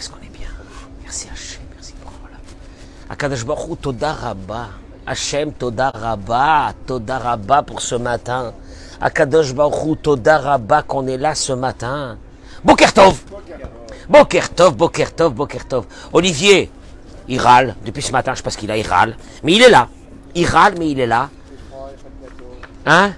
qu'est-ce qu'on est bien. Merci Hachem, merci pour voilà. Akadosh Baruch Toda Rabba. Hachem, Toda Rabba, Toda Rabba pour ce matin. Akadosh Baruch Toda Rabba qu'on est là ce matin. Boker Tov Boker Tov, Boker Tov, Boker Tov. Olivier, il râle depuis ce matin, je sais pas ce qu'il a, il râle. Mais il est là. Il râle, mais il est là. Hein?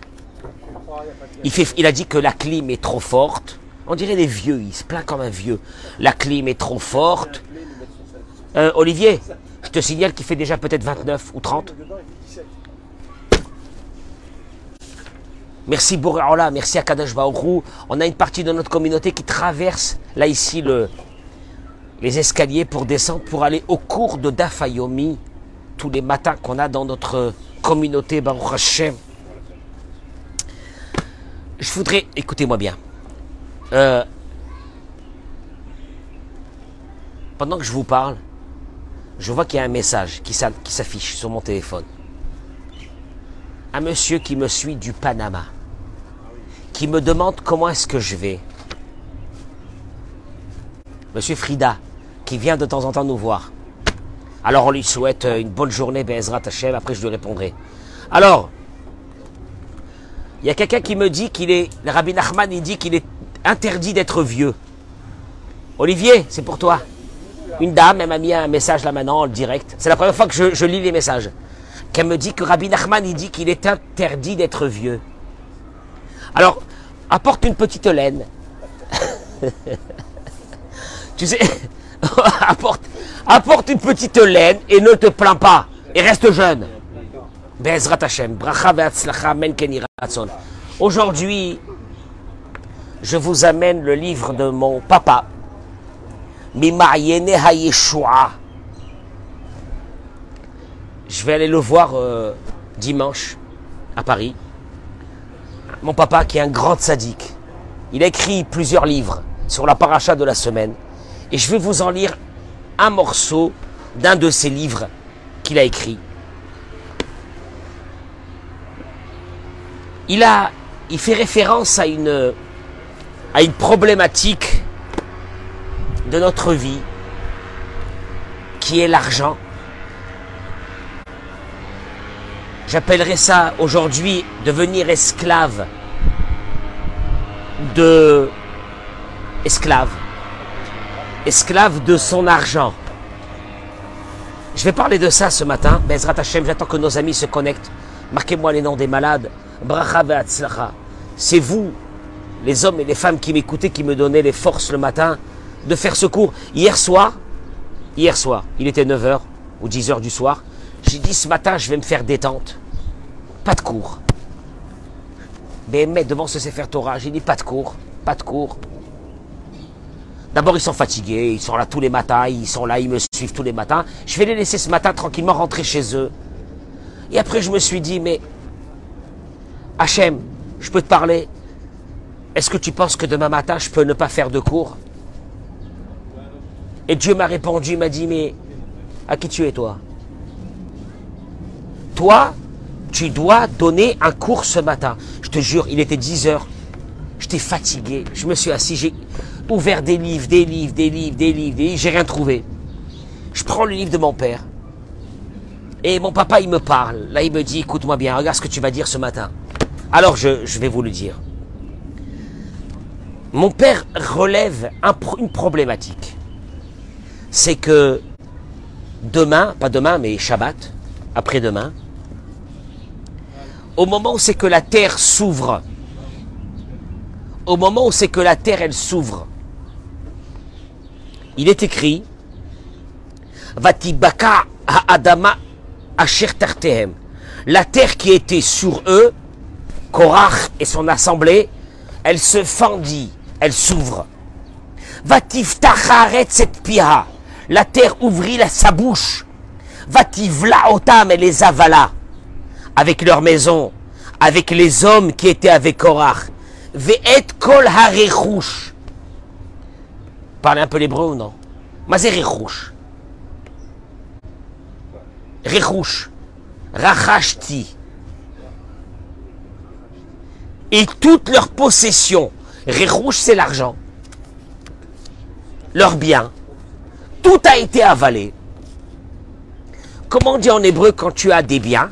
Il, fait, il a dit que la clim est trop forte. On dirait des vieux, il se plaint comme un vieux. La clim est trop forte. Euh, Olivier, je te signale qu'il fait déjà peut-être 29 ou 30. Merci Boréola, merci à Kadosh Baourou. On a une partie de notre communauté qui traverse là ici le, les escaliers pour descendre, pour aller au cours de Dafayomi tous les matins qu'on a dans notre communauté Baruch. Je voudrais, écoutez-moi bien, euh, pendant que je vous parle, je vois qu'il y a un message qui s'affiche sur mon téléphone. Un monsieur qui me suit du Panama, qui me demande comment est-ce que je vais. Monsieur Frida, qui vient de temps en temps nous voir. Alors on lui souhaite une bonne journée, Bezrat Hashem, après je lui répondrai. Alors, il y a quelqu'un qui me dit qu'il est, le Rabbi Nachman, il dit qu'il est interdit d'être vieux. Olivier, c'est pour toi. Une dame, elle m'a mis un message là maintenant, en direct. C'est la première fois que je, lis les messages. Qu'elle me dit que Rabbi Nachman, il dit qu'il est interdit d'être vieux. Alors, apporte une petite laine. tu sais, apporte, une petite laine et ne te plains pas. Et reste jeune. Bezrat Hashem. Bracha Aujourd'hui, je vous amène le livre de mon papa, Mimayene HaYeshua. Je vais aller le voir euh, dimanche à Paris. Mon papa qui est un grand sadique. Il a écrit plusieurs livres sur la paracha de la semaine. Et je vais vous en lire un morceau d'un de ses livres qu'il a écrit. Il a, il fait référence à une, à une problématique de notre vie qui est l'argent. J'appellerais ça aujourd'hui devenir esclave de esclave esclave de son argent. Je vais parler de ça ce matin. Bezrat Hashem, j'attends que nos amis se connectent. Marquez-moi les noms des malades. Bracha C'est vous, les hommes et les femmes qui m'écoutaient, qui me donnaient les forces le matin de faire ce cours. Hier soir, hier soir, il était 9h ou 10h du soir. J'ai dit ce matin, je vais me faire détente. Pas de cours. Mais devant ce Sefer Torah, j'ai dit pas de cours, pas de cours. D'abord, ils sont fatigués, ils sont là tous les matins, ils sont là, ils me suivent tous les matins. Je vais les laisser ce matin tranquillement rentrer chez eux. Et après, je me suis dit, mais Hachem, je peux te parler Est-ce que tu penses que demain matin, je peux ne pas faire de cours Et Dieu m'a répondu, il m'a dit, mais à qui tu es toi Toi, tu dois donner un cours ce matin. Je te jure, il était 10 heures. J'étais fatigué. Je me suis assis, j'ai ouvert des livres, des livres, des livres, des livres, des livres. J'ai rien trouvé. Je prends le livre de mon père. Et mon papa, il me parle. Là, il me dit, écoute-moi bien, regarde ce que tu vas dire ce matin. Alors, je, vais vous le dire. Mon père relève une problématique. C'est que demain, pas demain, mais Shabbat, après-demain, au moment où c'est que la terre s'ouvre, au moment où c'est que la terre, elle s'ouvre, il est écrit, Vatibaka adama La terre qui était sur eux, Korach et son assemblée, elle se fendit, elle s'ouvre. Vativtacharet cette piha. La terre ouvrit sa bouche. Vativla otam et les avala. Avec leur maison, avec les hommes qui étaient avec Korach. Ve'et kol harechush. Parlez un peu l'hébreu ou non Mazé rechush. Rechush. Rachashti. Et toutes leurs possessions. Rechush, c'est l'argent. Leurs biens. tout a été avalé. Comment on dit en hébreu quand tu as des biens?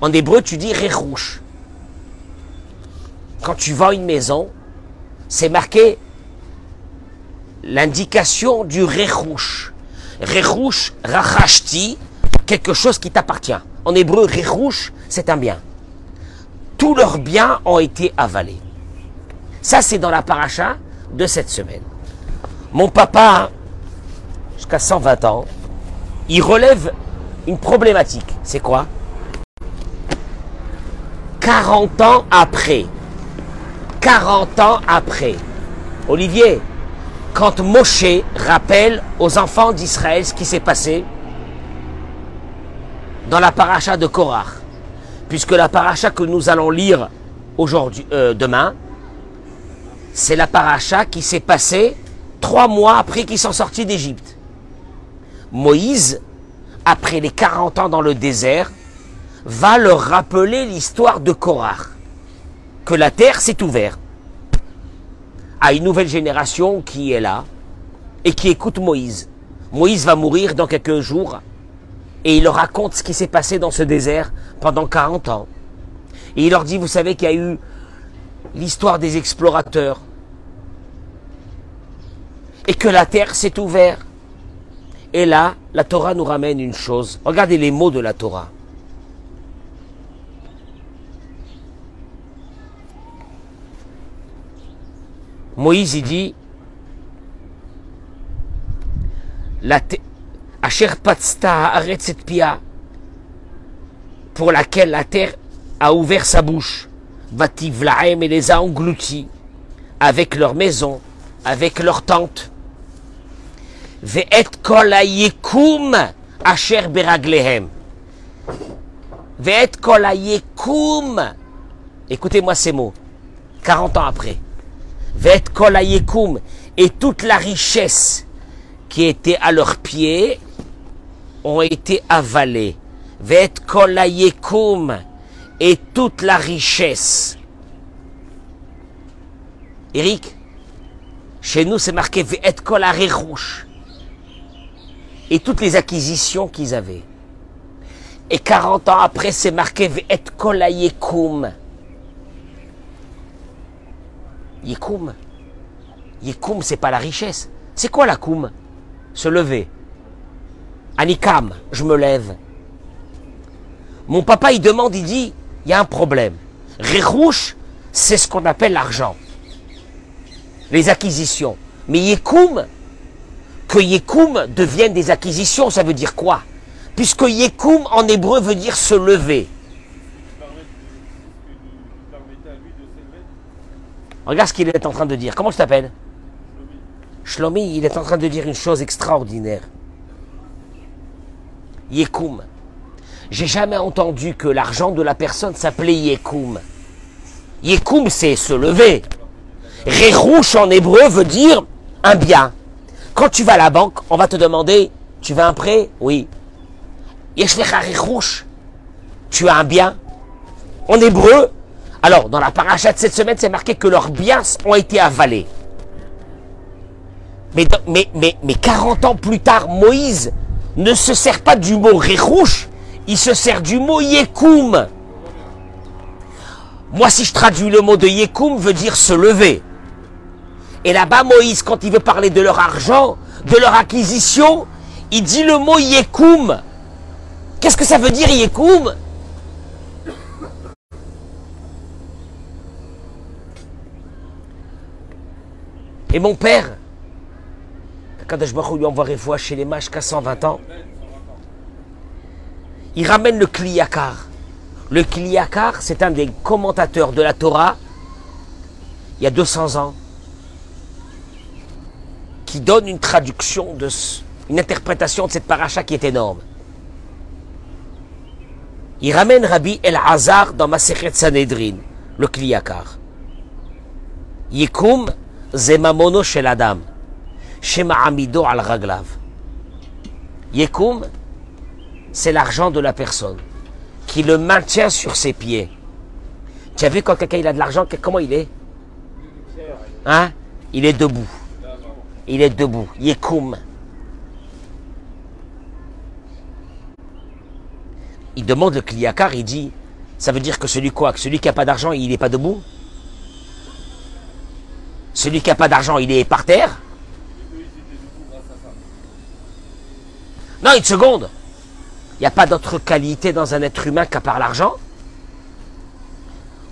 En hébreu, tu dis rerouche. Quand tu vends une maison, c'est marqué l'indication du rerouche. Rerouche, rachashti, quelque chose qui t'appartient. En hébreu, rerouche, c'est un bien. Tous leurs biens ont été avalés. Ça, c'est dans la paracha de cette semaine. Mon papa, jusqu'à 120 ans, il relève une problématique. C'est quoi? 40 ans après. 40 ans après. Olivier, quand Moshe rappelle aux enfants d'Israël ce qui s'est passé dans la paracha de Korah, puisque la paracha que nous allons lire euh, demain, c'est la paracha qui s'est passée trois mois après qu'ils sont sortis d'Égypte. Moïse, après les 40 ans dans le désert, va leur rappeler l'histoire de Korah, que la terre s'est ouverte à une nouvelle génération qui est là et qui écoute Moïse. Moïse va mourir dans quelques jours et il leur raconte ce qui s'est passé dans ce désert pendant 40 ans. Et il leur dit, vous savez qu'il y a eu l'histoire des explorateurs et que la terre s'est ouverte. Et là, la Torah nous ramène une chose. Regardez les mots de la Torah. Moïse, il dit, la Asher Patsta Pia, pour laquelle la terre a ouvert sa bouche, Vativlaem et les a engloutis, avec leurs maisons, avec leurs tentes. Ve'et kol yekum asher beraglehem. Ve'et kol yekum. Écoutez-moi ces mots. 40 ans après. Ve'et kol. Et toute la richesse qui était à leurs pieds ont été avalées. Ve'et kol. Et toute la richesse. Eric, chez nous c'est marqué Ve'et kol rouge et toutes les acquisitions qu'ils avaient. Et 40 ans après, c'est marqué Et Kola Yekum. Yekum. Yekum, c'est pas la richesse. C'est quoi la koum? Se lever. Anikam, je me lève. Mon papa, il demande, il dit, il y a un problème. Rerouche, c'est ce qu'on appelle l'argent. Les acquisitions. Mais Yekum, que Yekum devienne des acquisitions, ça veut dire quoi? Puisque Yekum en hébreu veut dire se lever. Regarde ce qu'il est en train de dire. Comment tu t'appelles? Shlomi, il est en train de dire une chose extraordinaire. Yekum. J'ai jamais entendu que l'argent de la personne s'appelait Yekum. Yekum, c'est se lever. Rerouche en hébreu veut dire un bien. Quand tu vas à la banque, on va te demander, tu veux un prêt? Oui. Tu as un bien En hébreu, alors dans la paracha de cette semaine, c'est marqué que leurs biens ont été avalés. Mais, mais 40 ans plus tard, Moïse ne se sert pas du mot rérouche, il se sert du mot yekoum. Moi, si je traduis le mot de yekoum, veut dire se lever. Et là-bas, Moïse, quand il veut parler de leur argent, de leur acquisition, il dit le mot yekoum. Qu'est-ce que ça veut dire yekoum Et mon père, Kadash Baruch lui envoie fois chez les mages qu'à 120 ans, il ramène le Kliyakar. Le Kliyakar, c'est un des commentateurs de la Torah il y a 200 ans qui donne une traduction, de, une interprétation de cette paracha qui est énorme. Il ramène Rabbi El Hazar dans Masechet Sanhedrin, le Kliyakar. Yikum zemamono shel Adam, shema amido al raglav. Yikum, c'est l'argent de la personne qui le maintient sur ses pieds. Tu as vu quand quelqu'un a de l'argent, comment il est? Hein? Il est debout. Il est debout. Il est. Il demande le cliakar, il dit, ça veut dire que celui quoi? Que celui qui n'a pas d'argent, il n'est pas debout? Celui qui n'a pas d'argent, il est par terre? Non, une seconde N'y a pas d'autre qualité dans un être humain qu'à part l'argent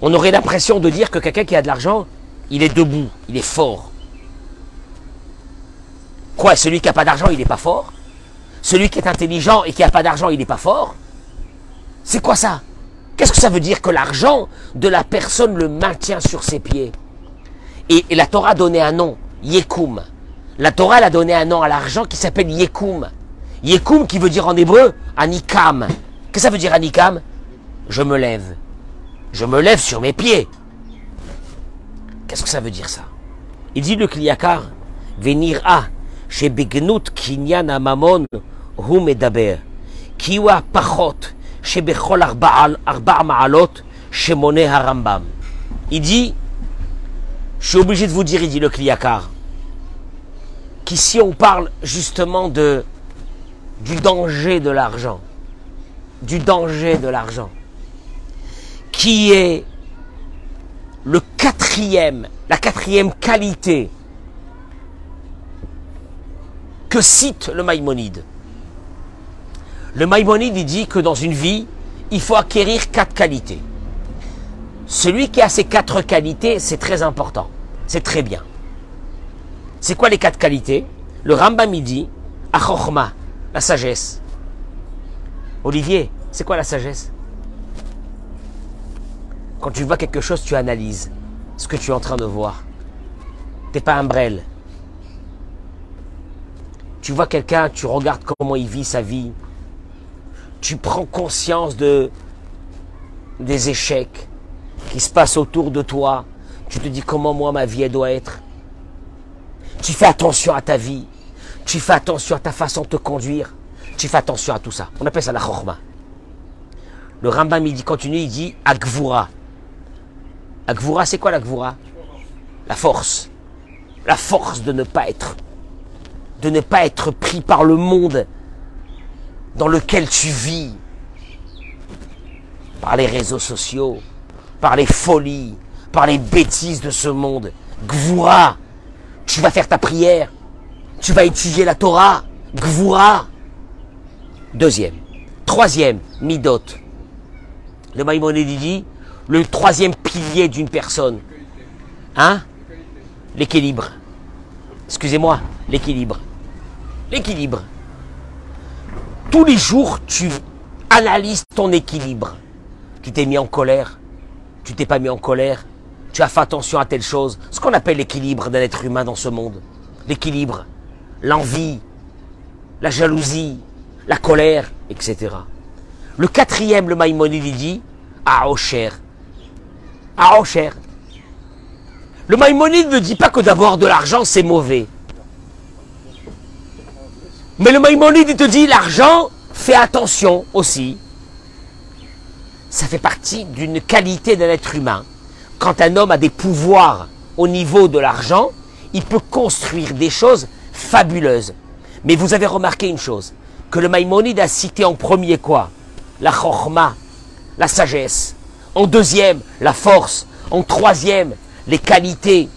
On aurait l'impression de dire que quelqu'un qui a de l'argent, il est debout, il est fort. Quoi, celui qui n'a pas d'argent, il n'est pas fort? Celui qui est intelligent et qui n'a pas d'argent, il n'est pas fort? C'est quoi ça? Qu'est-ce que ça veut dire que l'argent de la personne le maintient sur ses pieds? Et, la Torah a donné un nom, Yekum. La Torah a donné un nom à l'argent qui s'appelle Yekum. Yekum qui veut dire en hébreu Anikam. Qu'est-ce que ça veut dire Anikam? Je me lève. Je me lève sur mes pieds. Qu'est-ce que ça veut dire ça? Il dit le Kliyakar, venir à chez Begnut Kinyan Amamon hu medaber. Kiwa pachot chez Bechol arba ma'alot chez Harambam. Il dit, je suis obligé de vous dire, il dit le Kliyakar, qu'ici on parle justement de du danger de l'argent, du danger de l'argent, qui est le quatrième, la quatrième qualité que cite le Maïmonide. Le Maïmonide il dit que dans une vie, il faut acquérir quatre qualités. Celui qui a ces quatre qualités, c'est très important. C'est très bien. C'est quoi les quatre qualités? Le Rambam dit, Achochma, la sagesse. Olivier, c'est quoi la sagesse? Quand tu vois quelque chose, tu analyses ce que tu es en train de voir. T'es pas un brel. Tu vois quelqu'un, tu regardes comment il vit sa vie. Tu prends conscience de des échecs qui se passent autour de toi. Tu te dis comment moi ma vie doit être. Tu fais attention à ta vie. Tu fais attention à ta façon de te conduire. Tu fais attention à tout ça. On appelle ça la chorma. Le Rambam, il dit, continue, il dit Agvura. Agvura, c'est quoi l'Agvura La force. La force de ne pas être. De ne pas être pris par le monde dans lequel tu vis. Par les réseaux sociaux, par les folies, par les bêtises de ce monde. Gvura. Tu vas faire ta prière. Tu vas étudier la Torah. Gvura. Deuxième. Troisième, Midot. Le Maïmonide dit, le troisième pilier d'une personne. Hein? L'équilibre. Excusez-moi, l'équilibre. L'équilibre. Tous les jours, tu analyses ton équilibre. Tu t'es mis en colère. Tu t'es pas mis en colère. Tu as fait attention à telle chose. Ce qu'on appelle l'équilibre d'un être humain dans ce monde. L'équilibre. L'envie. La jalousie. La colère. Etc. Le quatrième, le Maïmonide, dit Aosher. Aosher. Le Maïmonide ne dit pas que d'avoir de l'argent, c'est mauvais. Mais le Maïmonide, il te dit l'argent, fais attention aussi. Ça fait partie d'une qualité d'un être humain. Quand un homme a des pouvoirs au niveau de l'argent, il peut construire des choses fabuleuses. Mais vous avez remarqué une chose, que le Maïmonide a cité en premier quoi? La chorma, la sagesse. En deuxième, la force. En troisième, les qualités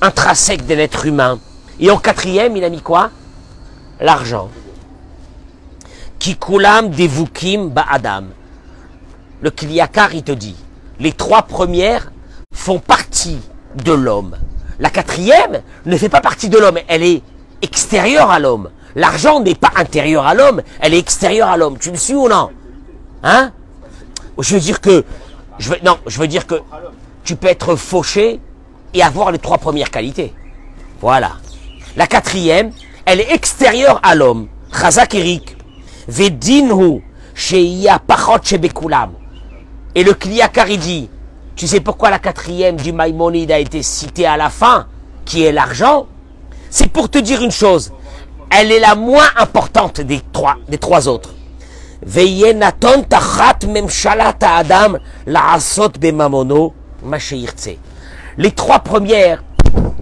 intrinsèques de l'être humain. Et en quatrième, il a mis quoi? L'argent. Kikulam devukim ba'adam. Le Kliyakar, il te dit, les trois premières font partie de l'homme. La quatrième ne fait pas partie de l'homme, elle est extérieure à l'homme. L'argent n'est pas intérieur à l'homme, elle est extérieure à l'homme. Tu me suis ou non Hein Je veux dire que, je veux, non, je veux dire que tu peux être fauché et avoir les trois premières qualités. Voilà. La quatrième, elle est extérieure à l'homme. Chazak Erik. Vedinhu. Et le Kliyakar dit, tu sais pourquoi la quatrième du Maïmonide a été citée à la fin, qui est l'argent C'est pour te dire une chose. Elle est la moins importante des trois, des trois autres. adam Les trois premières,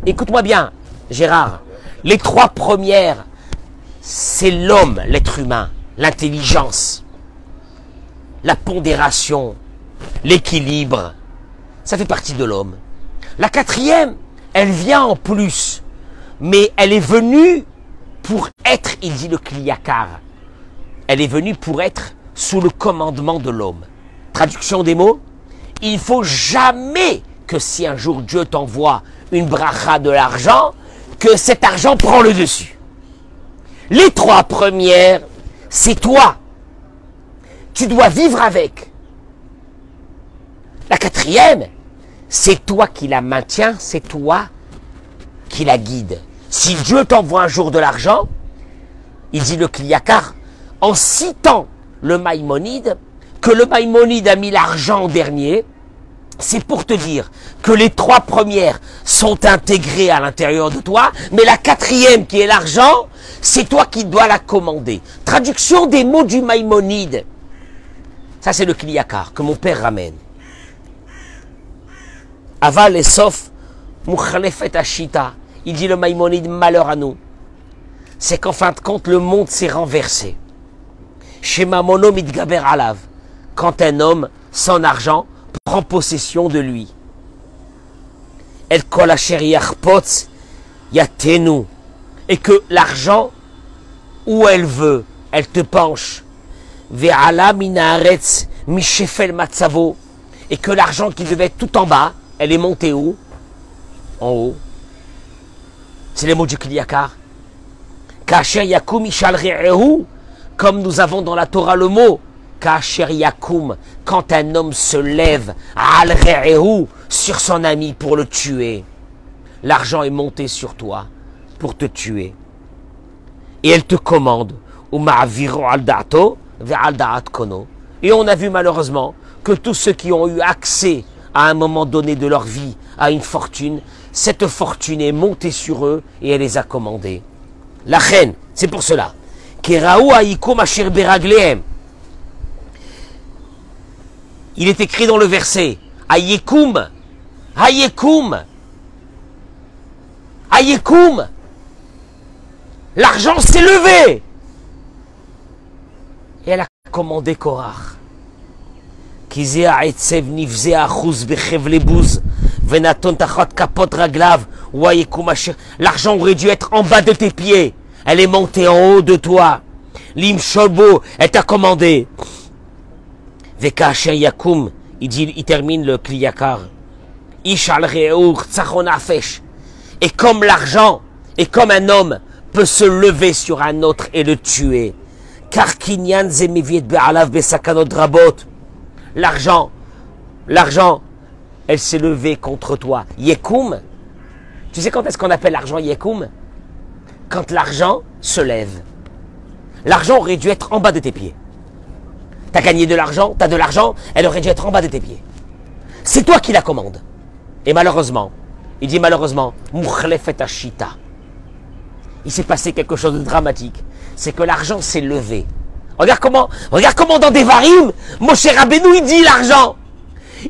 écoute-moi bien, Gérard, les trois premières, c'est l'homme, l'être humain, l'intelligence. la pondération, l'équilibre. Ça fait partie de l'homme. La quatrième, elle vient en plus, mais elle est venue pour être, il dit le Kliyakar, elle est venue pour être sous le commandement de l'homme. Traduction des mots, il faut jamais que si un jour Dieu t'envoie une bracha de l'argent, que cet argent prend le dessus. Les trois premières, c'est toi. Tu dois vivre avec. La quatrième, c'est toi qui la maintiens, c'est toi qui la guide. Si Dieu t'envoie un jour de l'argent, il dit le Kliyakar, en citant le Maïmonide, que le Maïmonide a mis l'argent en dernier, c'est pour te dire que les trois premières sont intégrées à l'intérieur de toi, mais la quatrième qui est l'argent, c'est toi qui dois la commander. Traduction des mots du Maïmonide. Ça, c'est le Kliyakar que mon père ramène. Aval et Sof, Mukhalefet. Il dit le Maïmonide, malheur à nous. C'est qu'en fin de compte, le monde s'est renversé. Chez Mamono Mitgaber Alav. Quand un homme, sans argent, prend possession de lui. El kol yatenu. Et que l'argent, où elle veut, elle te penche. Ve'ala minaretz mishefel matzavo. Et que l'argent qui devait être tout en bas, elle est montée où? En haut. C'est les mots du Kliyakar. Kacher yakum Comme nous avons dans la Torah le mot Kacher Yakum, quand un homme se lève al sur son ami pour le tuer, l'argent est monté sur toi pour te tuer. Et elle te commande, et on a vu malheureusement que tous ceux qui ont eu accès à un moment donné de leur vie à une fortune, cette fortune est montée sur eux et elle les a commandés. La reine, c'est pour cela. Il est écrit dans le verset, Ayekum, Ayekum, Ayekum, l'argent s'est levé. Et elle a commandé Korach. L'argent aurait dû être en bas de tes pieds. Elle est montée en haut de toi. Lim elle t'a commandé. Vekacher Yakum, il, dit, termine le Kliyakar. Ishal Et comme l'argent, et comme un homme peut se lever sur un autre et le tuer. Car Kinyan Zemiviet Be'alav Besakanot Rabot. L'argent, l'argent, elle s'est levée contre toi. Yekum. Tu sais quand est-ce qu'on appelle l'argent Yekum? Quand l'argent se lève. L'argent aurait dû être en bas de tes pieds. T'as gagné de l'argent, t'as de l'argent, elle aurait dû être en bas de tes pieds. C'est toi qui la commande. Et malheureusement, il dit malheureusement, Ashita. Il s'est passé quelque chose de dramatique. C'est que l'argent s'est levé. Regarde comment, regarde comment dans des varim, Moshe Rabbeinu, il dit l'argent.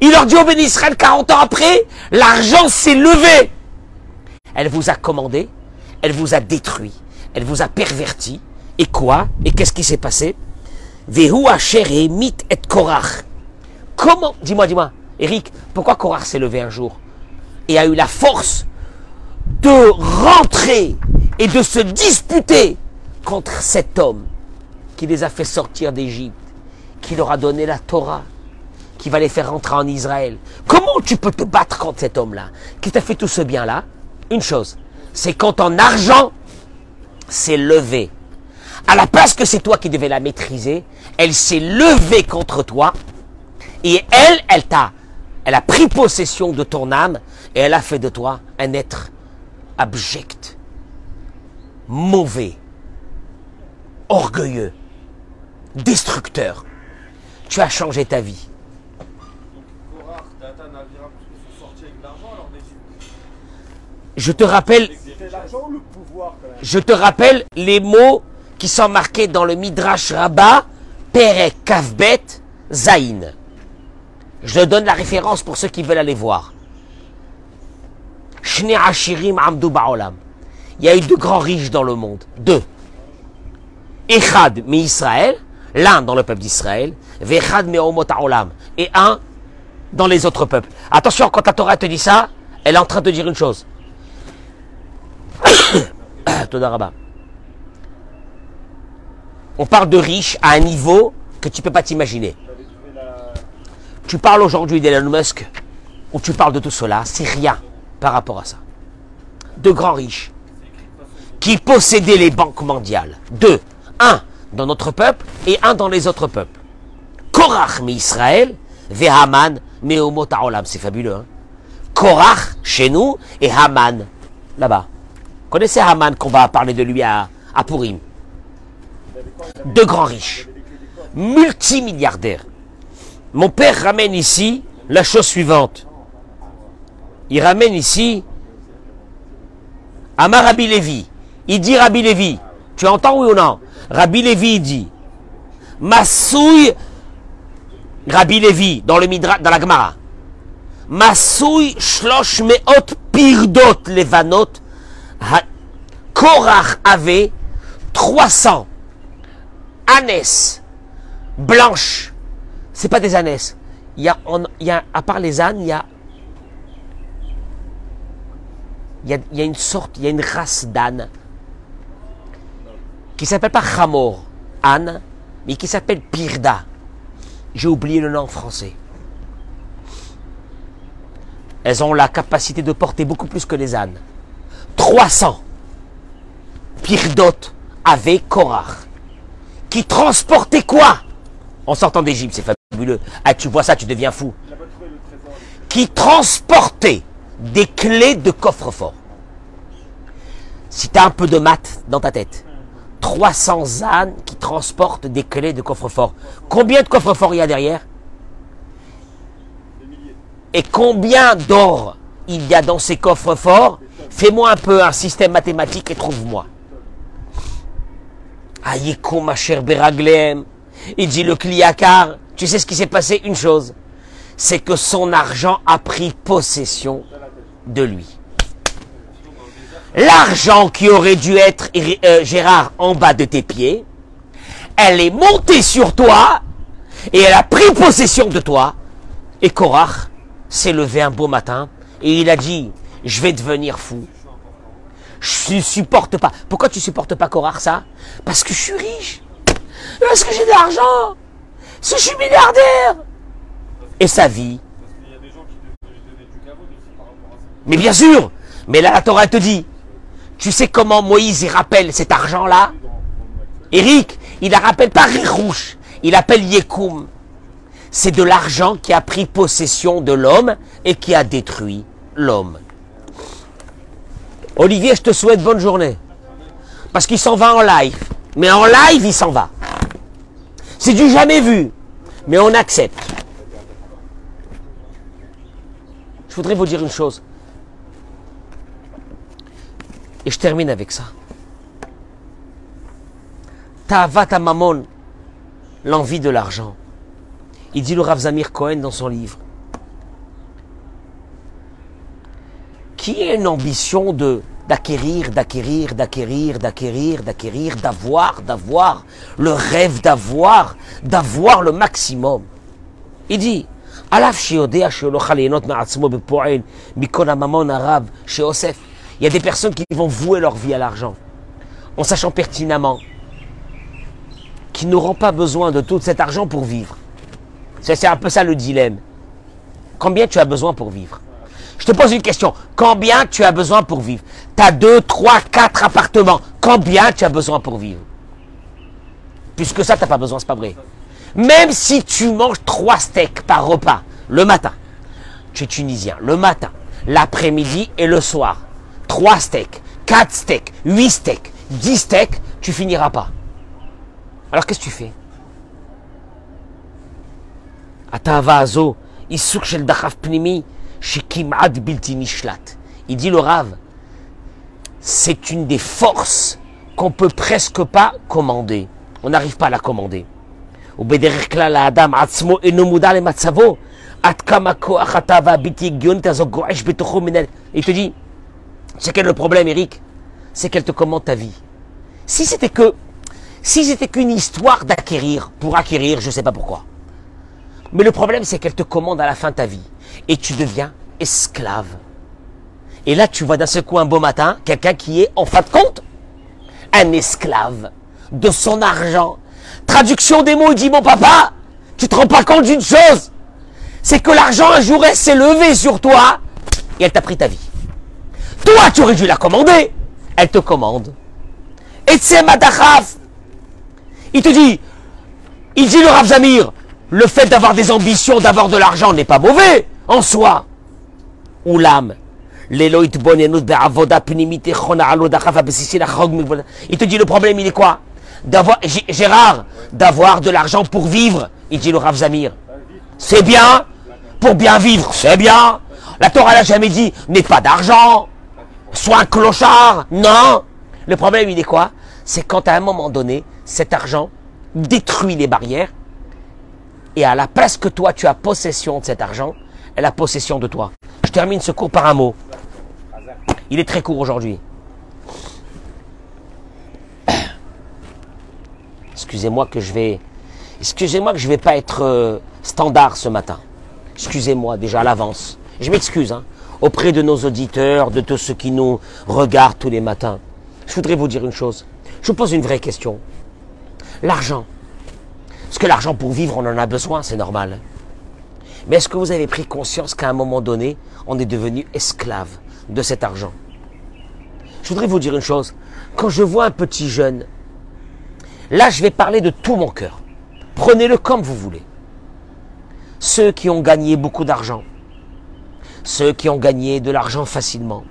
Il leur dit au béni Israël 40 ans après, l'argent s'est levé. Elle vous a commandé, elle vous a détruit, elle vous a perverti. Et quoi? Et qu'est-ce qui s'est passé? Vehu mit et Korach. Comment? Dis-moi, dis-moi, Eric, pourquoi Korach s'est levé un jour? Et a eu la force de rentrer et de se disputer contre cet homme qui les a fait sortir d'Égypte, qui leur a donné la Torah, qui va les faire rentrer en Israël. Comment tu peux te battre contre cet homme-là, qui t'a fait tout ce bien-là? Une chose, c'est quand ton argent s'est levé. À la place que c'est toi qui devais la maîtriser, elle s'est levée contre toi et elle, elle t'a, elle a pris possession de ton âme et elle a fait de toi un être abject, mauvais, orgueilleux, destructeur. Tu as changé ta vie. Je te rappelle, je te rappelle les mots qui sont marqués dans le Midrash Rabbah, Perek Kavbet Zain. Je donne la référence pour ceux qui veulent aller voir. Il y a eu deux grands riches dans le monde. Deux. Echad, mais Israël. L'un dans le peuple d'Israël, et un dans les autres peuples. Attention, quand la Torah te dit ça, elle est en train de dire une chose. On parle de riches à un niveau que tu ne peux pas t'imaginer. Tu parles aujourd'hui d'Elon Musk, ou tu parles de tout cela, c'est rien par rapport à ça. De grands riches qui possédaient les banques mondiales. Deux. Un dans notre peuple et un dans les autres peuples. Korach, mais Israël, Vehaman, mais Olam. C'est fabuleux. Hein Korach, chez nous, et Haman, là-bas. Connaissez Haman qu'on va parler de lui à, à Purim Deux grands riches, multimilliardaires. Mon père ramène ici la chose suivante. Il ramène ici Amar Rabbi Lévi. Il dit Rabbi Lévi. Tu entends oui ou non Rabbi Lévi dit Masouille Rabbi Lévi dans le Midra, dans la Gemara. Masouille shlosh meot pirdot levanot. Korach avait 300 ânesses blanches. C'est pas des ânesses. Il y a, à part les ânes, il y a il y, a, une sorte, il y a une race d'âne qui s'appelle pas Hamor, âne, mais qui s'appelle Pirda. J'ai oublié le nom français. Elles ont la capacité de porter beaucoup plus que les ânes. 300 Pirdot avec Korach, qui transportait quoi En sortant d'Égypte, c'est fabuleux. Ah, tu vois ça, tu deviens fou. Qui transportait des clés de coffre-fort. Si tu as un peu de maths dans ta tête, 300 ânes qui transportent des clés de coffre-fort. Combien de coffre-forts il y a derrière? Et combien d'or il y a dans ces coffres-forts Fais-moi un peu un système mathématique et trouve-moi. Aïeko ma chère Beraglem. Il dit le Kliakar, tu sais ce qui s'est passé? Une chose, c'est que son argent a pris possession de lui. L'argent qui aurait dû être, euh, Gérard, en bas de tes pieds, elle est montée sur toi et elle a pris possession de toi. Et Korach s'est levé un beau matin et il a dit, je vais devenir fou. Je ne supporte pas. Pourquoi tu supportes pas Korach ça? Parce que je suis riche. Parce que j'ai de l'argent. Parce que je suis milliardaire. Et sa vie. Mais bien sûr. Mais là, la Torah te dit, tu sais comment Moïse y rappelle cet argent-là? Eric, il ne rappelle pas Rirouche, il appelle Yekoum. C'est de l'argent qui a pris possession de l'homme et qui a détruit l'homme. Olivier, je te souhaite bonne journée. Parce qu'il s'en va en live. Mais en live, il s'en va. C'est du jamais vu. Mais on accepte. Je voudrais vous dire une chose. Je termine avec ça. Ta'avat mamon, l'envie de l'argent. Il dit le Rav Zamir Cohen dans son livre. Qui a une ambition de d'acquérir, d'acquérir, d'acquérir, d'acquérir, d'acquérir, d'avoir, d'avoir, le rêve d'avoir, d'avoir le maximum? Il dit, Alaf arabe chez Osef. Il y a des personnes qui vont vouer leur vie à l'argent, en sachant pertinemment qu'ils n'auront pas besoin de tout cet argent pour vivre. C'est un peu ça le dilemme. Combien tu as besoin pour vivre? Je te pose une question. Combien tu as besoin pour vivre? Tu as deux, trois, quatre appartements. Combien tu as besoin pour vivre? Puisque ça, tu n'as pas besoin, c'est pas vrai. Même si tu manges trois steaks par repas, le matin, tu es tunisien, le matin, l'après-midi et le soir, 3 steaks, 4 steaks, 8 steaks, 10 steaks, tu finiras pas. Alors qu'est-ce que tu fais? Il dit le Rav, c'est une des forces qu'on peut presque pas commander. On n'arrive pas à la commander. Il te dit, c'est quel le problème, Eric? C'est qu'elle te commente ta vie. Si c'était que, Si c'était qu'une histoire d'acquérir, pour acquérir, je ne sais pas pourquoi. Mais le problème, c'est qu'elle te commande à la fin ta vie. Et tu deviens esclave. Et là, tu vois d'un seul coup un beau matin, quelqu'un qui est, en fin de compte, un esclave de son argent. Traduction des mots, il dit, mon papa, tu te rends pas compte d'une chose C'est que l'argent, un jour, elle s'est levée sur toi et elle t'a pris ta vie. Toi, tu aurais dû la commander. Elle te commande. Et c'est Madachaf. Il te dit, il dit le Rav Zamir, le fait d'avoir des ambitions, d'avoir de l'argent n'est pas mauvais en soi. Ou l'âme. Il te dit le problème, il est quoi? D'avoir, Gérard, d'avoir de l'argent pour vivre, il dit le Rav Zamir. C'est bien, pour bien vivre, c'est bien. La Torah n'a jamais dit, n'aie pas d'argent, sois un clochard. Non. Le problème, il est quoi? C'est quand à un moment donné, cet argent détruit les barrières et à la place que toi, tu as possession de cet argent, elle a possession de toi. Je termine ce cours par un mot. Il est très court aujourd'hui. Excusez-moi que je vais, excusez-moi que je vais pas être euh, standard ce matin. Excusez-moi déjà à l'avance. Je m'excuse hein, auprès de nos auditeurs, de tous ceux qui nous regardent tous les matins. Je voudrais vous dire une chose. Je vous pose une vraie question. L'argent. Parce que l'argent pour vivre, on en a besoin, c'est normal. Mais est-ce que vous avez pris conscience qu'à un moment donné, on est devenu esclave de cet argent? Je voudrais vous dire une chose. Quand je vois un petit jeune, là je vais parler de tout mon cœur. Prenez-le comme vous voulez. Ceux qui ont gagné beaucoup d'argent, ceux qui ont gagné de l'argent facilement.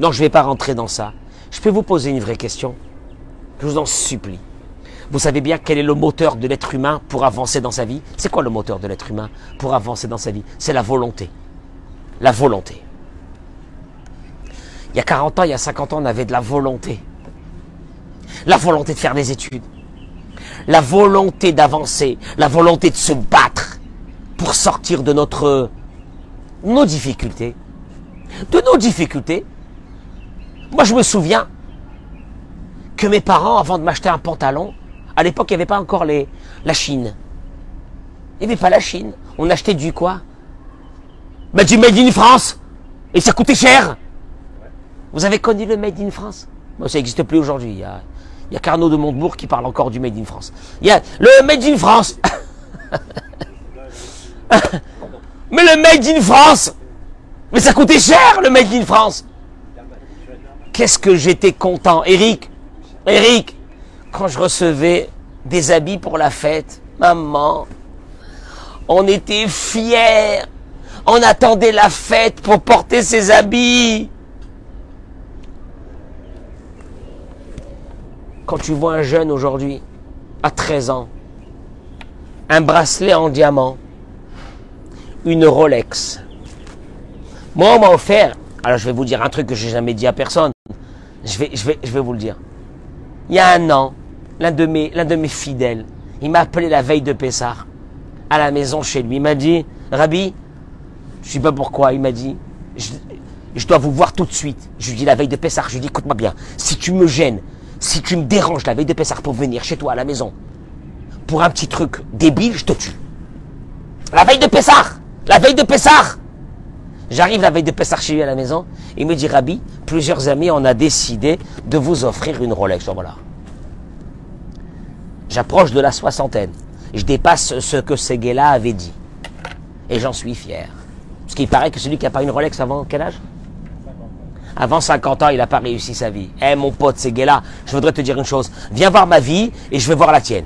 Non, je ne vais pas rentrer dans ça. Je peux vous poser une vraie question Je vous en supplie. Vous savez bien quel est le moteur de l'être humain pour avancer dans sa vie? C'est quoi le moteur de l'être humain pour avancer dans sa vie? C'est la volonté. La volonté. Il y a 40 ans, il y a 50 ans, on avait de la volonté. La volonté de faire des études. La volonté d'avancer. La volonté de se battre pour sortir de notre, nos difficultés. De nos difficultés. Moi, je me souviens que mes parents, avant de m'acheter un pantalon, à l'époque, il n'y avait pas encore les, la Chine. Il n'y avait pas la Chine. On achetait du quoi? Bah, Du Made in France. Et ça coûtait cher. Vous avez connu le Made in France? Bon, Ça n'existe plus aujourd'hui. Il y a, il y a Carnot de Montebourg qui parle encore du Made in France. Il y a le Made in France. Mais le Made in France Mais ça coûtait cher le Made in France Qu'est-ce que j'étais content. Eric Eric quand je recevais des habits pour la fête, maman, on était fiers. On attendait la fête pour porter ces habits. Quand tu vois un jeune aujourd'hui, à 13 ans, un bracelet en diamant, une Rolex. Moi, on m'a offert, alors je vais vous dire un truc que j'ai jamais dit à personne. Je vais, je vais, je vais vous le dire. Il y a un an, l'un de mes, l'un de mes fidèles, il m'a appelé la veille de Pessah, à la maison chez lui. Il m'a dit, Rabbi, je ne sais pas pourquoi, il m'a dit, je, dois vous voir tout de suite. Je lui dis la veille de Pessah, je lui dis, écoute-moi bien, si tu me gênes, si tu me déranges la veille de Pessah pour venir chez toi à la maison, pour un petit truc débile, je te tue. La veille de Pessah, la veille de Pessah. J'arrive la veille de Pessah chez lui à la maison, il me dit, Rabbi, plusieurs amis, on a décidé de vous offrir une Rolex. Voilà. J'approche de la soixantaine. Je dépasse ce que Seguela avait dit. Et j'en suis fier. Parce qu'il paraît que celui qui n'a pas une Rolex avant quel âge? Avant 50 ans, il n'a pas réussi sa vie. Eh mon pote Seguela, je voudrais te dire une chose. Viens voir ma vie et je vais voir la tienne.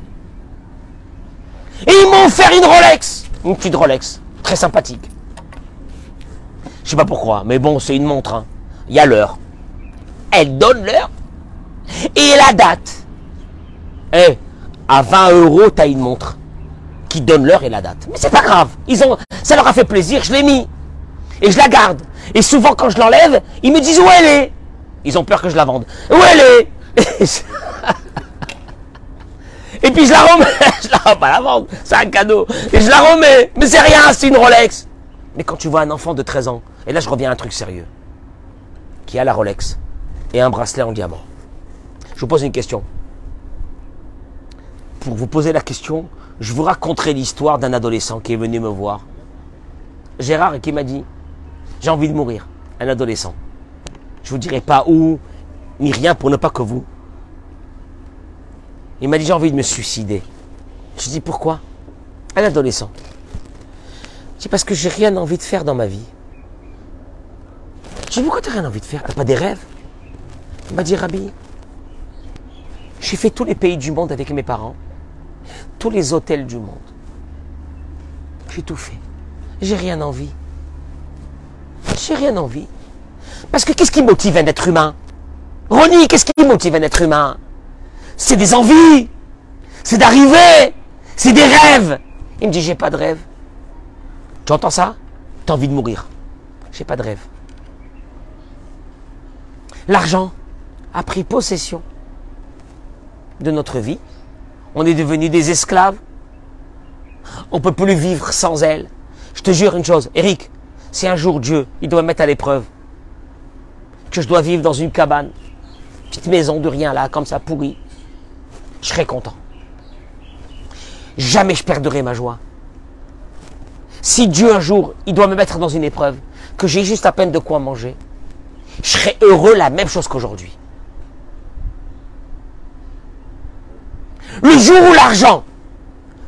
Et ils m'ont offert une Rolex Une petite Rolex. Très sympathique. Je sais pas pourquoi, mais bon, c'est une montre. Hein. Il y a l'heure. Elle donne l'heure et la date. Eh, à 20 euros, tu as une montre qui donne l'heure et la date. Mais c'est pas grave. Ils ont, ça leur a fait plaisir, je l'ai mis. Et je la garde. Et souvent, quand je l'enlève, ils me disent où elle est? Ils ont peur que je la vende. Où elle est? Et puis je la remets. je la remets pas la vendre. C'est un cadeau. Et je la remets. Mais c'est rien, c'est une Rolex. Mais quand tu vois un enfant de 13 ans, et là je reviens à un truc sérieux, qui a la Rolex et un bracelet en diamant. Je vous pose une question. pour vous poser la question, je vous raconterai l'histoire d'un adolescent qui est venu me voir. Gérard et qui m'a dit, j'ai envie de mourir, un adolescent. Je vous dirai pas où, ni rien pour ne pas que vous. Il m'a dit, j'ai envie de me suicider. Je dis, pourquoi? Un adolescent. Je dis, parce que j'ai rien envie de faire dans ma vie. Je dis, pourquoi tu n'as rien envie de faire? T'as pas des rêves? Il m'a dit, Rabbi, j'ai fait tous les pays du monde avec mes parents, tous les hôtels du monde. J'ai tout fait. J'ai rien envie. J'ai rien envie. Parce que qu'est-ce qui motive un être humain? Ronnie, qu'est-ce qui motive un être humain? C'est des envies. C'est d'arriver. C'est des rêves. Il me dit, j'ai pas de rêve. Tu entends ça? Tu as envie de mourir. J'ai pas de rêve. L'argent a pris possession de notre vie. On est devenus des esclaves. On peut plus vivre sans elle. Je te jure une chose, Eric, si un jour Dieu, il doit me mettre à l'épreuve, que je dois vivre dans une cabane, petite maison de rien là, comme ça, pourrie, je serai content. Jamais je perdrai ma joie. Si Dieu un jour, il doit me mettre dans une épreuve, que j'ai juste à peine de quoi manger, je serai heureux la même chose qu'aujourd'hui. Le jour où l'argent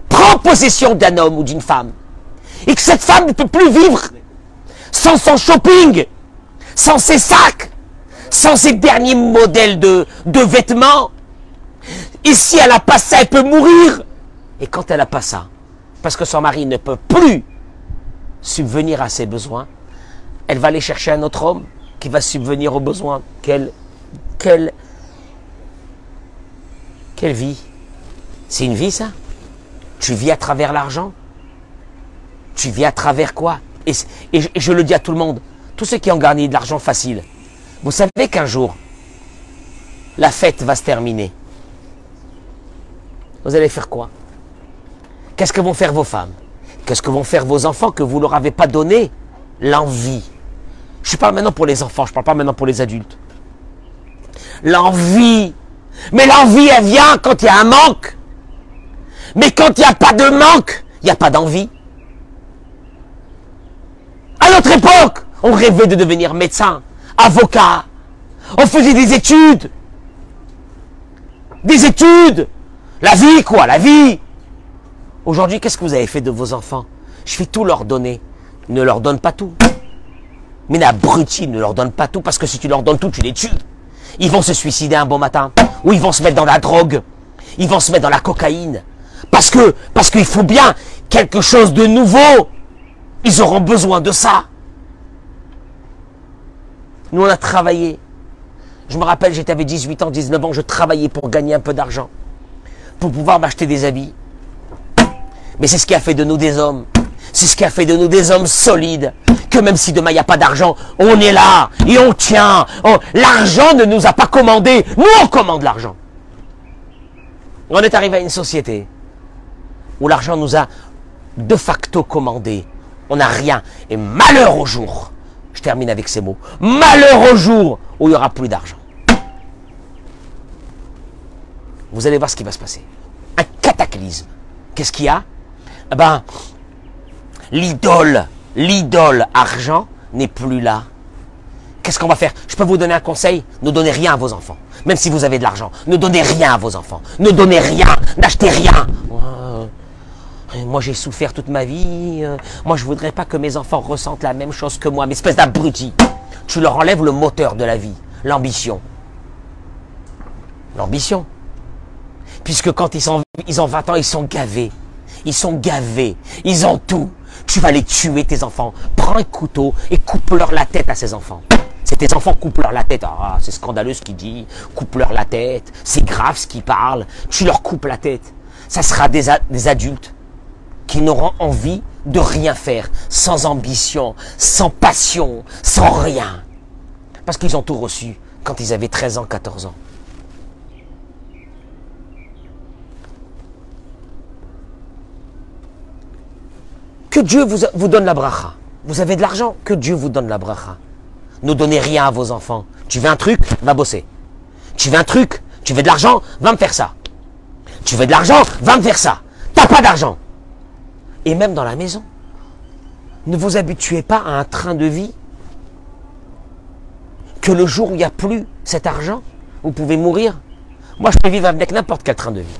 prend possession d'un homme ou d'une femme, et que cette femme ne peut plus vivre sans son shopping, sans ses sacs, sans ses derniers modèles de, de vêtements, et si elle n'a pas ça, elle peut mourir. Et quand elle n'a pas ça, parce que son mari ne peut plus subvenir à ses besoins, elle va aller chercher un autre homme qui va subvenir aux besoins qu'elle qu'elle qu'elle vit. C'est une vie, ça Tu vis à travers l'argent Tu vis à travers quoi? Et, je, le dis à tout le monde, tous ceux qui ont gagné de l'argent facile, vous savez qu'un jour, la fête va se terminer. Vous allez faire quoi? Qu'est-ce que vont faire vos femmes? Qu'est-ce que vont faire vos enfants que vous ne leur avez pas donné l'envie? Je parle maintenant pour les enfants, je ne parle pas maintenant pour les adultes. L'envie. Mais l'envie, elle vient quand il y a un manque. Mais quand il n'y a pas de manque, il n'y a pas d'envie. À notre époque, on rêvait de devenir médecin, avocat. On faisait des études. Des études. La vie, quoi, la vie. Aujourd'hui, qu'est-ce que vous avez fait de vos enfants? Je fais tout leur donner. Ne leur donne pas tout. Mais l'abruti ne leur donne pas tout parce que si tu leur donnes tout, tu les tues. Ils vont se suicider un bon matin. Ou ils vont se mettre dans la drogue. Ils vont se mettre dans la cocaïne. Parce que, parce qu'il faut bien quelque chose de nouveau. Ils auront besoin de ça. Nous, on a travaillé. Je me rappelle, j'étais avec 18 ans, 19 ans, je travaillais pour gagner un peu d'argent. Pour pouvoir m'acheter des habits. Mais c'est ce qui a fait de nous des hommes. C'est ce qui a fait de nous des hommes solides. Que même si demain il n'y a pas d'argent, on est là et on tient. l'argent ne nous a pas commandé. Nous, on commande l'argent. On est arrivé à une société où l'argent nous a de facto commandé. On n'a rien. Et malheur au jour, je termine avec ces mots, malheur au jour où il n'y aura plus d'argent. Vous allez voir ce qui va se passer. Un cataclysme. Qu'est-ce qu'il y a? Eh ben, l'idole, l'idole argent n'est plus là. Qu'est-ce qu'on va faire? Je peux vous donner un conseil? Ne donnez rien à vos enfants. Même si vous avez de l'argent. Ne donnez rien à vos enfants. Ne donnez rien. N'achetez rien. Moi, j'ai souffert toute ma vie. Moi, je voudrais pas que mes enfants ressentent la même chose que moi. Mais espèce d'abruti. Tu leur enlèves le moteur de la vie, l'ambition. L'ambition. Puisque quand ils, ont 20 ans, ils sont gavés. Ils sont gavés. Ils ont tout. Tu vas les tuer, tes enfants. Prends un couteau et coupe-leur la tête à ces enfants. C'est tes enfants, coupe-leur la tête. Ah, c'est scandaleux ce qu'il dit. Coupe-leur la tête. C'est grave ce qu'il parle. Tu leur coupes la tête. Ça sera des, des adultes qui n'auront envie de rien faire, sans ambition, sans passion, sans rien. Parce qu'ils ont tout reçu quand ils avaient 13 ans, 14 ans. Que Dieu vous, donne la bracha. Vous avez de l'argent, que Dieu vous donne la bracha. Ne donnez rien à vos enfants. Tu veux un truc, va bosser. Tu veux un truc, tu veux de l'argent, va me faire ça. Tu veux de l'argent Va me faire ça. T'as pas d'argent. Et même dans la maison. Ne vous habituez pas à un train de vie que le jour où il n'y a plus cet argent, vous pouvez mourir. Moi, je peux vivre avec n'importe quel train de vie.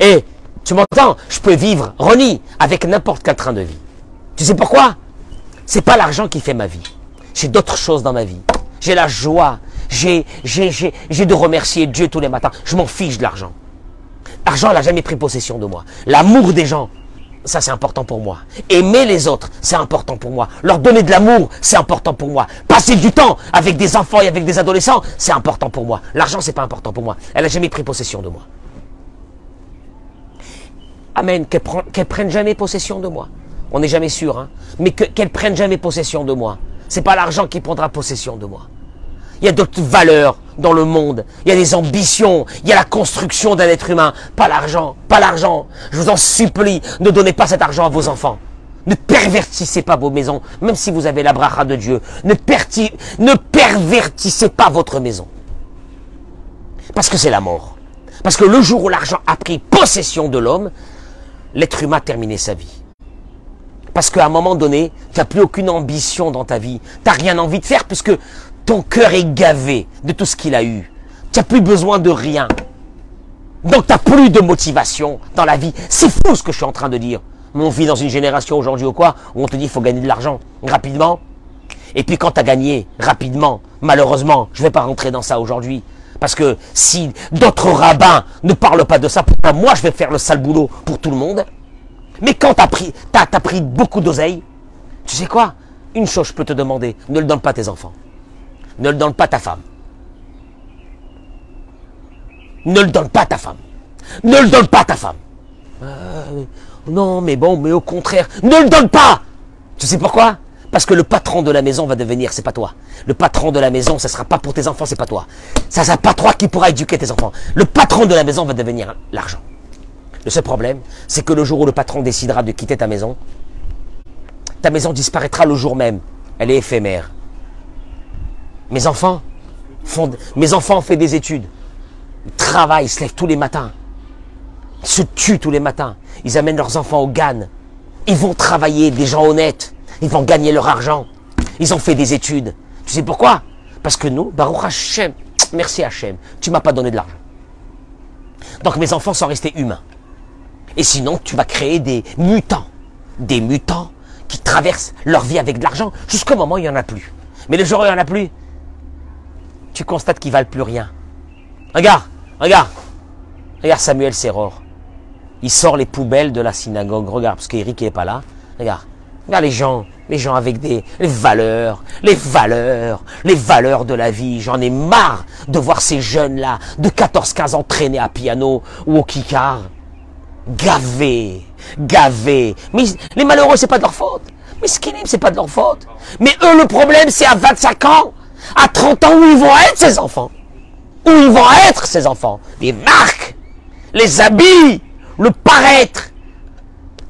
Et, tu m'entends? Je peux vivre, Ronnie, avec n'importe quel train de vie. Tu sais pourquoi? C'est pas l'argent qui fait ma vie. J'ai d'autres choses dans ma vie. J'ai la joie. J'ai, j'ai, j'ai, de remercier Dieu tous les matins. Je m'en fiche de l'argent. L'argent n'a jamais pris possession de moi. L'amour des gens, ça c'est important pour moi. Aimer les autres, c'est important pour moi. Leur donner de l'amour, c'est important pour moi. Passer du temps avec des enfants et avec des adolescents, c'est important pour moi. L'argent, c'est pas important pour moi. Elle n'a jamais pris possession de moi. Amen. Qu'elle prenne jamais possession de moi. On n'est jamais sûr, hein. Mais qu'elle prenne jamais possession de moi. C'est pas l'argent qui prendra possession de moi. Il y a d'autres valeurs dans le monde. Il y a des ambitions. Il y a la construction d'un être humain. Pas l'argent. Pas l'argent. Je vous en supplie, ne donnez pas cet argent à vos enfants. Ne pervertissez pas vos maisons, même si vous avez la bracha de Dieu. Ne pervertissez pas votre maison. Parce que c'est la mort. Parce que le jour où l'argent a pris possession de l'homme, l'être humain a terminé sa vie. Parce qu'à un moment donné, tu n'as plus aucune ambition dans ta vie. Tu n'as rien envie de faire puisque ton cœur est gavé de tout ce qu'il a eu. Tu n'as plus besoin de rien. Donc tu n'as plus de motivation dans la vie. C'est fou ce que je suis en train de dire. on vit dans une génération aujourd'hui ou quoi, où on te dit qu'il faut gagner de l'argent rapidement. Et puis quand tu as gagné rapidement, malheureusement, je ne vais pas rentrer dans ça aujourd'hui. Parce que si d'autres rabbins ne parlent pas de ça, pourquoi moi je vais faire le sale boulot pour tout le monde? Mais quand t'as pris, as, pris beaucoup d'oseille, tu sais quoi? Une chose je peux te demander, ne le donne pas à tes enfants. Ne le donne pas ta femme. Ne le donne pas à ta femme. Ne le donne pas à ta femme. Euh, non, mais bon, mais au contraire, ne le donne pas Tu sais pourquoi? Parce que le patron de la maison va devenir, c'est pas toi. Le patron de la maison, ça sera pas pour tes enfants, c'est pas toi. Ça sera pas toi qui pourra éduquer tes enfants. Le patron de la maison va devenir l'argent. Le seul problème, c'est que le jour où le patron décidera de quitter ta maison, ta maison disparaîtra le jour même. Elle est éphémère. Mes enfants font, mes enfants ont des études. Ils travaillent, ils se lèvent tous les matins. Ils se tuent tous les matins. Ils amènent leurs enfants au GAN. Ils vont travailler, des gens honnêtes. Ils vont gagner leur argent. Ils ont fait des études. Tu sais pourquoi? Parce que nous, Baruch Hashem, merci Hashem, tu m'as pas donné de l'argent. Donc mes enfants sont restés humains. Et sinon, tu vas créer des mutants. Des mutants qui traversent leur vie avec de l'argent jusqu'au moment où il n'y en a plus. Mais le jour où il n'y en a plus, tu constates qu'ils ne valent plus rien. Regarde, regarde. Regarde Samuel Serror. Il sort les poubelles de la synagogue. Regarde, parce qu'Éric n'est pas là. Regarde. Les gens, les gens avec des les valeurs, les valeurs, les valeurs de la vie. J'en ai marre de voir ces jeunes-là de 14-15 ans traîner à piano ou au kikar gavés, gavés. Mais les malheureux, c'est pas de leur faute. Mais ce qu'ils c'est pas de leur faute. Mais eux, le problème, c'est à 25 ans, à 30 ans, où ils vont être ces enfants. Où ils vont être ces enfants. Les marques, les habits, le paraître.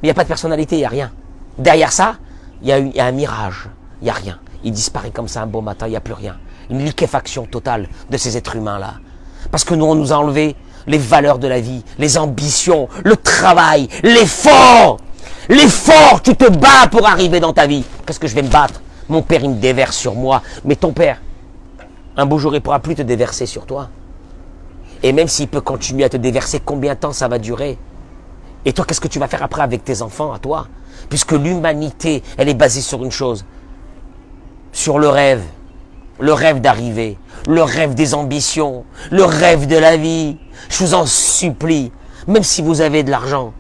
Mais il n'y a pas de personnalité, il n'y a rien. Derrière ça, il y, a un mirage. Il n'y a rien. Il disparaît comme ça un beau matin, il n'y a plus rien. Une liquéfaction totale de ces êtres humains-là. Parce que nous, on nous a enlevé les valeurs de la vie, les ambitions, le travail, l'effort. L'effort, tu te bats pour arriver dans ta vie. Qu'est-ce que je vais me battre? Mon père, il me déverse sur moi. Mais ton père, un beau jour, il ne pourra plus te déverser sur toi. Et même s'il peut continuer à te déverser, combien de temps ça va durer? Et toi, qu'est-ce que tu vas faire après avec tes enfants, à toi? Puisque l'humanité, elle est basée sur une chose. Sur le rêve. Le rêve d'arriver. Le rêve des ambitions. Le rêve de la vie. Je vous en supplie, même si vous avez de l'argent,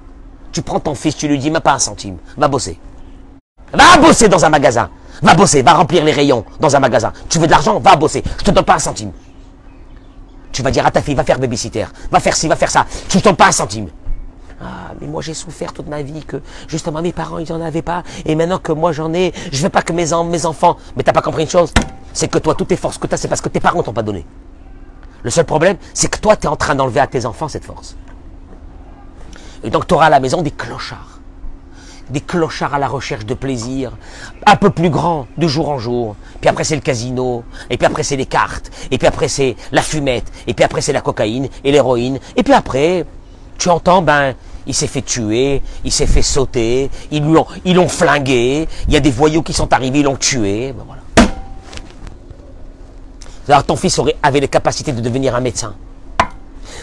tu prends ton fils, tu lui dis, mais pas un centime, va bosser. Va bosser dans un magasin. Va bosser, va remplir les rayons dans un magasin. Tu veux de l'argent, va bosser. Je te donne pas un centime. Tu vas dire à ta fille, va faire babysitter, va faire ci, va faire ça. Je te donne pas un centime. Ah, mais moi j'ai souffert toute ma vie que justement mes parents ils n'en avaient pas et maintenant que moi j'en ai, je veux pas que mes, enfants. Mais t'as pas compris une chose, c'est que toi toutes tes forces que tu as, c'est parce que tes parents t'ont pas donné. Le seul problème, c'est que toi, tu es en train d'enlever à tes enfants cette force. Et donc, tu auras à la maison des clochards des clochards à la recherche de plaisir, un peu plus grand, de jour en jour. Puis après c'est le casino, et puis après c'est les cartes, et puis après c'est la fumette, et puis après c'est la cocaïne et l'héroïne, et puis après, tu entends, ben, il s'est fait tuer, il s'est fait sauter, ils l'ont flingué, il y a des voyous qui sont arrivés, ils l'ont tué, ben voilà. Alors ton fils aurait, avait les capacités de devenir un médecin.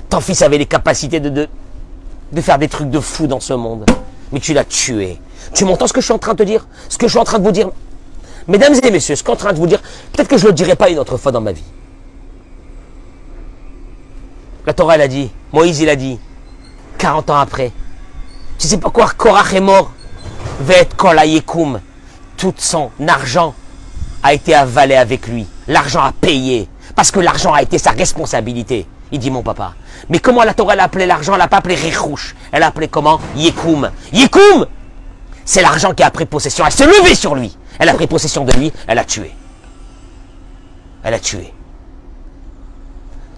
Ton fils avait les capacités de, de, faire des trucs de fou dans ce monde. Mais tu l'as tué. Tu m'entends ce que je suis en train de te dire? Ce que je suis en train de vous dire? Mesdames et messieurs, ce que je en train de vous dire, peut-être que je ne le dirai pas une autre fois dans ma vie. La Torah, elle a dit, Moïse, il a dit, 40 ans après. Tu sais pas quoi, Korach est mort? Vet Kolayekum. Tout son argent a été avalé avec lui. L'argent a payé. Parce que l'argent a été sa responsabilité. Il dit mon papa. Mais comment la Torah a appelé l'argent? Elle n'a pas appelé Rechouch. Elle a appelé comment? Yekoum. Yekoum C'est l'argent qui a pris possession. Elle s'est levée sur lui. Elle a pris possession de lui. Elle a tué. Elle a tué.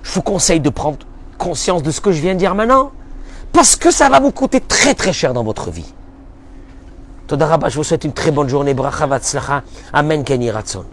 Je vous conseille de prendre conscience de ce que je viens de dire maintenant. Parce que ça va vous coûter très très cher dans votre vie. Todarabah, je vous souhaite une très bonne journée. Bracha Amen Kenny Ratson.